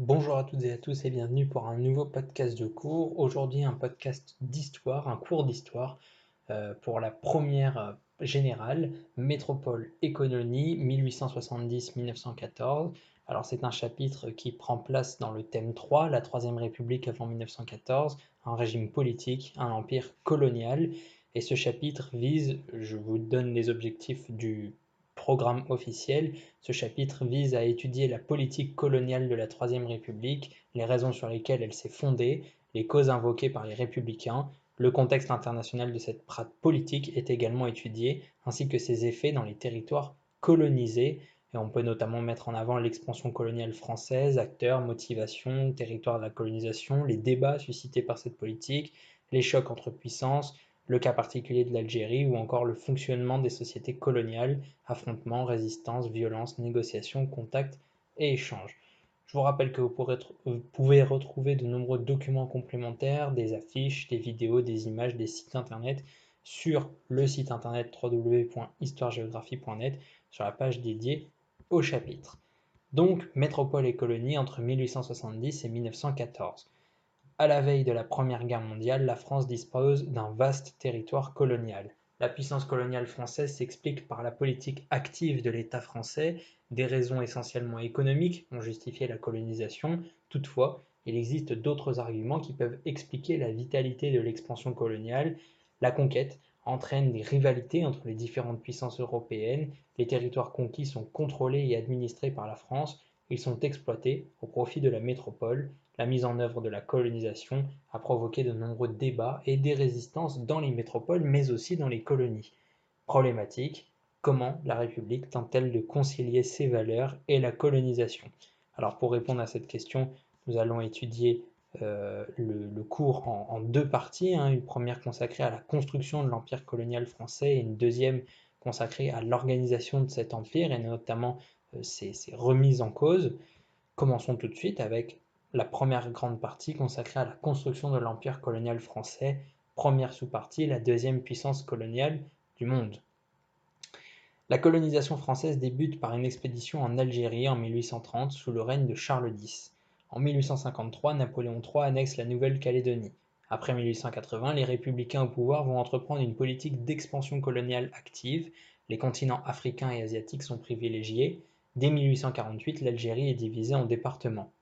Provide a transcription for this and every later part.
Bonjour à toutes et à tous et bienvenue pour un nouveau podcast de cours. Aujourd'hui un podcast d'histoire, un cours d'histoire euh, pour la première euh, générale, Métropole et colonie 1870-1914. Alors c'est un chapitre qui prend place dans le thème 3, la Troisième République avant 1914, un régime politique, un empire colonial. Et ce chapitre vise, je vous donne les objectifs du programme officiel. Ce chapitre vise à étudier la politique coloniale de la Troisième République, les raisons sur lesquelles elle s'est fondée, les causes invoquées par les républicains, le contexte international de cette politique est également étudié, ainsi que ses effets dans les territoires colonisés, et on peut notamment mettre en avant l'expansion coloniale française, acteurs, motivations, territoire de la colonisation, les débats suscités par cette politique, les chocs entre puissances, le cas particulier de l'Algérie ou encore le fonctionnement des sociétés coloniales, affrontements, résistance, violence, négociations, contacts et échanges. Je vous rappelle que vous, pouvez retrouver de nombreux documents complémentaires, des affiches, des vidéos, des images, des sites internet sur le site internet www.histoiregéographie.net sur la page dédiée au chapitre. Donc, métropole et colonie entre 1870 et 1914. À la veille de la Première Guerre mondiale, la France dispose d'un vaste territoire colonial. La puissance coloniale française s'explique par la politique active de l'État français, des raisons essentiellement économiques ont justifié la colonisation. Toutefois, il existe d'autres arguments qui peuvent expliquer la vitalité de l'expansion coloniale. La conquête entraîne des rivalités entre les différentes puissances européennes, les territoires conquis sont contrôlés et administrés par la France, ils sont exploités au profit de la métropole, la mise en œuvre de la colonisation a provoqué de nombreux débats et des résistances dans les métropoles mais aussi dans les colonies. Problématique, comment la République tente-t-elle de concilier ses valeurs et la colonisation? Alors pour répondre à cette question, nous allons étudier euh, le, cours en, deux parties, hein. une première consacrée à la construction de l'empire colonial français et une deuxième consacrée à l'organisation de cet empire et notamment euh, ses remises en cause. Commençons tout de suite avec la première grande partie consacrée à la construction de l'empire colonial français, première sous-partie, la deuxième puissance coloniale du monde. La colonisation française débute par une expédition en Algérie en 1830 sous le règne de Charles X. En 1853, Napoléon III annexe la Nouvelle-Calédonie. Après 1880, les républicains au pouvoir vont entreprendre une politique d'expansion coloniale active. Les continents africains et asiatiques sont privilégiés. Dès 1848, l'Algérie est divisée en départements.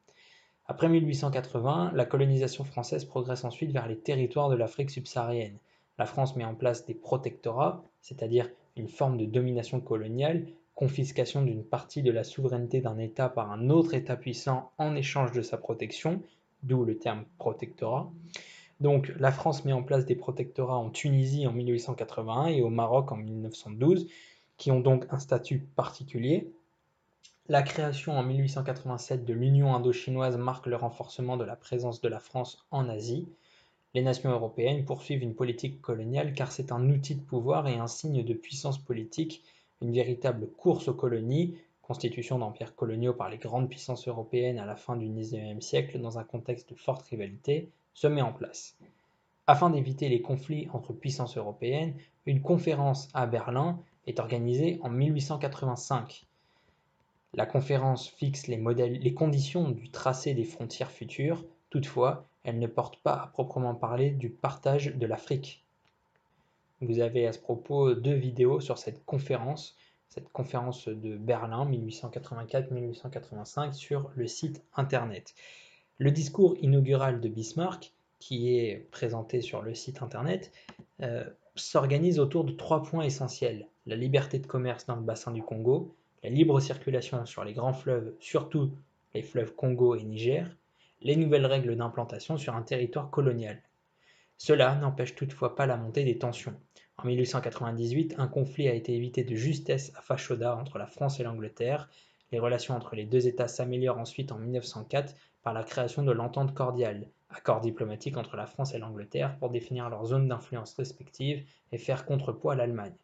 Après 1880, la colonisation française progresse ensuite vers les territoires de l'Afrique subsaharienne. La France met en place des protectorats, c'est-à-dire une forme de domination coloniale, confiscation d'une partie de la souveraineté d'un État par un autre État puissant en échange de sa protection, d'où le terme protectorat. Donc la France met en place des protectorats en Tunisie en 1881 et au Maroc en 1912, qui ont donc un statut particulier, la création en 1887 de l'Union indo-chinoise marque le renforcement de la présence de la France en Asie. Les nations européennes poursuivent une politique coloniale car c'est un outil de pouvoir et un signe de puissance politique, une véritable course aux colonies, constitution d'empires coloniaux par les grandes puissances européennes à la fin du XIXe siècle dans un contexte de forte rivalité, se met en place. Afin d'éviter les conflits entre puissances européennes, une conférence à Berlin est organisée en 1885. La conférence fixe les, conditions du tracé des frontières futures, toutefois, elle ne porte pas à proprement parler du partage de l'Afrique. Vous avez à ce propos deux vidéos sur cette conférence, cette conférence de Berlin 1884-1885 sur le site internet. Le discours inaugural de Bismarck, qui est présenté sur le site internet, euh, s'organise autour de trois points essentiels. La liberté de commerce dans le bassin du Congo, la libre circulation sur les grands fleuves, surtout les fleuves Congo et Niger, les nouvelles règles d'implantation sur un territoire colonial. Cela n'empêche toutefois pas la montée des tensions. En 1898, un conflit a été évité de justesse à Fashoda entre la France et l'Angleterre. Les relations entre les deux États s'améliorent ensuite en 1904 par la création de l'entente cordiale, accord diplomatique entre la France et l'Angleterre pour définir leurs zones d'influence respectives et faire contrepoids à l'Allemagne.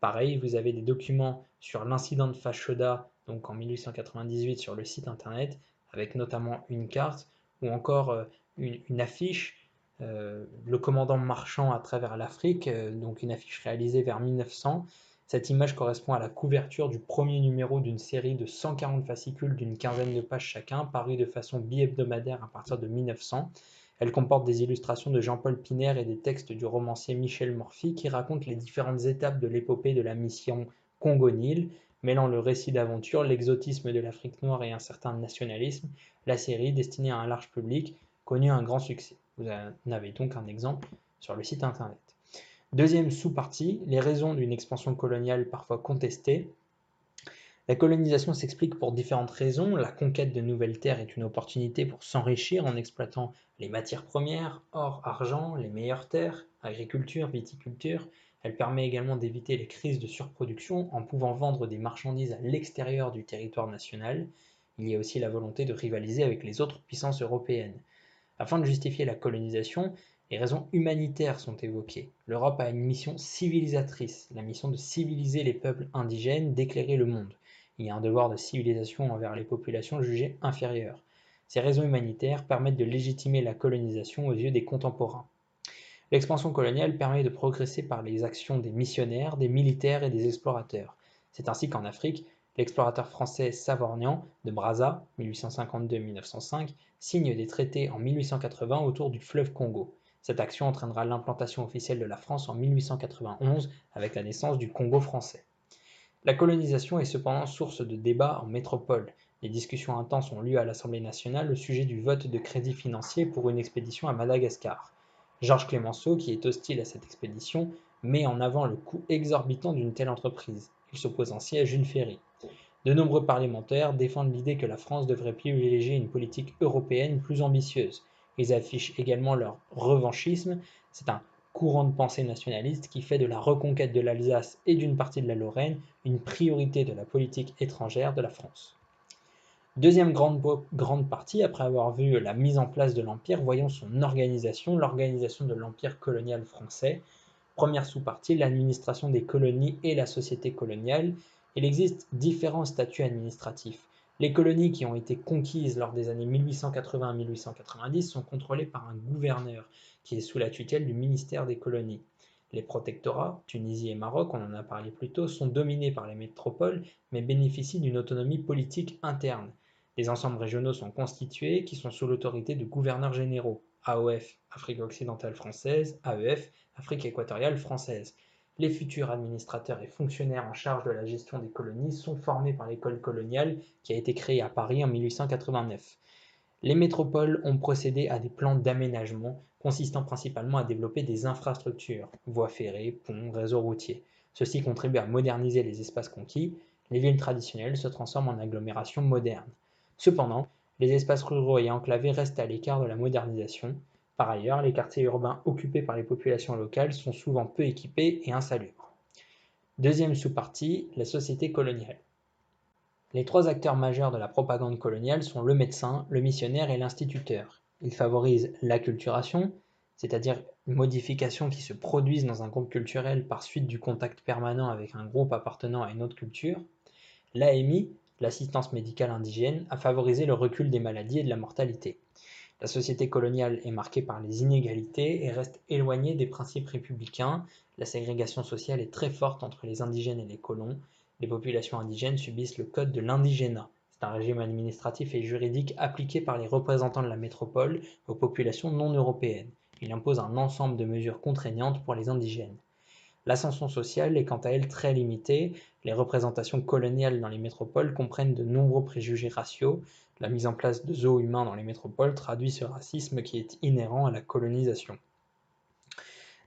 Pareil, vous avez des documents sur l'incident de Fashoda, donc en 1898 sur le site internet, avec notamment une carte ou encore euh, une, affiche, euh, le commandant marchand à travers l'Afrique, euh, donc une affiche réalisée vers 1900, Cette image correspond à la couverture du premier numéro d'une série de 140 fascicules d'une quinzaine de pages chacun, parus de façon bi-hebdomadaire à partir de 1900. Elle comporte des illustrations de Jean-Paul Piner et des textes du romancier Michel Morphy qui racontent les différentes étapes de l'épopée de la mission Congo-Nil, mêlant le récit d'aventure, l'exotisme de l'Afrique noire et un certain nationalisme. La série, destinée à un large public, connut un grand succès. Vous en avez donc un exemple sur le site internet. Deuxième sous-partie, les raisons d'une expansion coloniale parfois contestée. La colonisation s'explique pour différentes raisons. La conquête de nouvelles terres est une opportunité pour s'enrichir en exploitant les matières premières, or, argent, les meilleures terres, agriculture, viticulture. Elle permet également d'éviter les crises de surproduction en pouvant vendre des marchandises à l'extérieur du territoire national. Il y a aussi la volonté de rivaliser avec les autres puissances européennes. Afin de justifier la colonisation, les raisons humanitaires sont évoquées. L'Europe a une mission civilisatrice, la mission de civiliser les peuples indigènes, d'éclairer le monde. Il y a un devoir de civilisation envers les populations jugées inférieures. Ces raisons humanitaires permettent de légitimer la colonisation aux yeux des contemporains. L'expansion coloniale permet de progresser par les actions des missionnaires, des militaires et des explorateurs. C'est ainsi qu'en Afrique, l'explorateur français Savorgnan de Brazza, 1852-1905, signe des traités en 1880 autour du fleuve Congo. Cette action entraînera l'implantation officielle de la France en 1891 avec la naissance du Congo français. La colonisation est cependant source de débats en métropole. Des discussions intenses ont lieu à l'Assemblée nationale au sujet du vote de crédit financier pour une expédition à Madagascar. Georges Clemenceau, qui est hostile à cette expédition, met en avant le coût exorbitant d'une telle entreprise. Il s'oppose ainsi à Jules Ferry. De nombreux parlementaires défendent l'idée que la France devrait privilégier une politique européenne plus ambitieuse, ils affichent également leur revanchisme. C'est un courant de pensée nationaliste qui fait de la reconquête de l'Alsace et d'une partie de la Lorraine une priorité de la politique étrangère de la France. Deuxième grande, partie, après avoir vu la mise en place de l'Empire, voyons son organisation, l'organisation de l'Empire colonial français. Première sous-partie, l'administration des colonies et la société coloniale. Il existe différents statuts administratifs. Les colonies qui ont été conquises lors des années 1880-1890 sont contrôlées par un gouverneur qui est sous la tutelle du ministère des colonies. Les protectorats, Tunisie et Maroc, on en a parlé plus tôt, sont dominés par les métropoles mais bénéficient d'une autonomie politique interne. Les ensembles régionaux sont constitués qui sont sous l'autorité de gouverneurs généraux, AOF, Afrique occidentale française, AEF, Afrique équatoriale française. Les futurs administrateurs et fonctionnaires en charge de la gestion des colonies sont formés par l'école coloniale qui a été créée à Paris en 1889. Les métropoles ont procédé à des plans d'aménagement consistant principalement à développer des infrastructures, voies ferrées, ponts, réseaux routiers. Ceci contribue à moderniser les espaces conquis. Les villes traditionnelles se transforment en agglomérations modernes. Cependant, les espaces ruraux et enclavés restent à l'écart de la modernisation. Par ailleurs, les quartiers urbains occupés par les populations locales sont souvent peu équipés et insalubres. Deuxième sous-partie, la société coloniale. Les trois acteurs majeurs de la propagande coloniale sont le médecin, le missionnaire et l'instituteur. Ils favorisent l'acculturation, c'est-à-dire une modification qui se produisent dans un groupe culturel par suite du contact permanent avec un groupe appartenant à une autre culture. L'AMI, l'assistance médicale indigène, a favorisé le recul des maladies et de la mortalité. La société coloniale est marquée par les inégalités et reste éloignée des principes républicains. La ségrégation sociale est très forte entre les indigènes et les colons. Les populations indigènes subissent le code de l'indigénat. C'est un régime administratif et juridique appliqué par les représentants de la métropole aux populations non européennes. Il impose un ensemble de mesures contraignantes pour les indigènes. L'ascension sociale est quant à elle très limitée. Les représentations coloniales dans les métropoles comprennent de nombreux préjugés raciaux. La mise en place de zoos humains dans les métropoles traduit ce racisme qui est inhérent à la colonisation.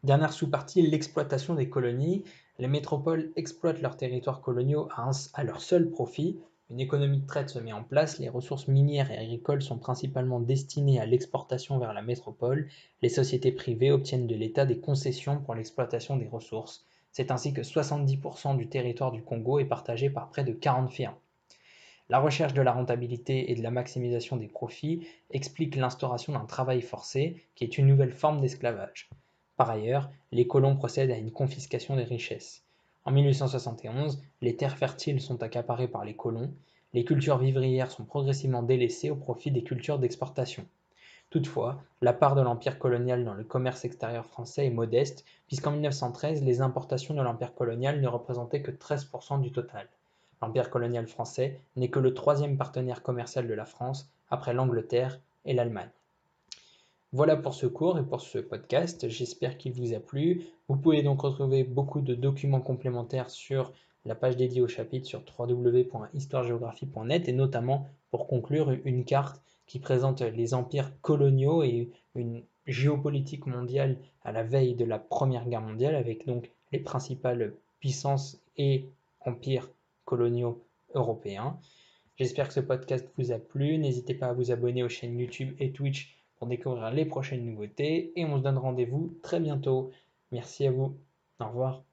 Dernière sous-partie, l'exploitation des colonies. Les métropoles exploitent leurs territoires coloniaux à, leur seul profit. Une économie de traite se met en place, les ressources minières et agricoles sont principalement destinées à l'exportation vers la métropole, les sociétés privées obtiennent de l'État des concessions pour l'exploitation des ressources. C'est ainsi que 70% du territoire du Congo est partagé par près de 40 fermes. La recherche de la rentabilité et de la maximisation des profits explique l'instauration d'un travail forcé, qui est une nouvelle forme d'esclavage. Par ailleurs, les colons procèdent à une confiscation des richesses. En 1871, les terres fertiles sont accaparées par les colons, les cultures vivrières sont progressivement délaissées au profit des cultures d'exportation. Toutefois, la part de l'empire colonial dans le commerce extérieur français est modeste, puisqu'en 1913, les importations de l'empire colonial ne représentaient que 13% du total. L'empire colonial français n'est que le troisième partenaire commercial de la France, après l'Angleterre et l'Allemagne. Voilà pour ce cours et pour ce podcast, j'espère qu'il vous a plu. Vous pouvez donc retrouver beaucoup de documents complémentaires sur la page dédiée au chapitre sur www.histoiregéographie.net et notamment pour conclure une carte qui présente les empires coloniaux et une géopolitique mondiale à la veille de la Première Guerre mondiale, avec donc les principales puissances et empires coloniaux européens. J'espère que ce podcast vous a plu. N'hésitez pas à vous abonner aux chaînes YouTube et Twitch pour découvrir les prochaines nouveautés. Et on se donne rendez-vous très bientôt. Merci à vous. Au revoir.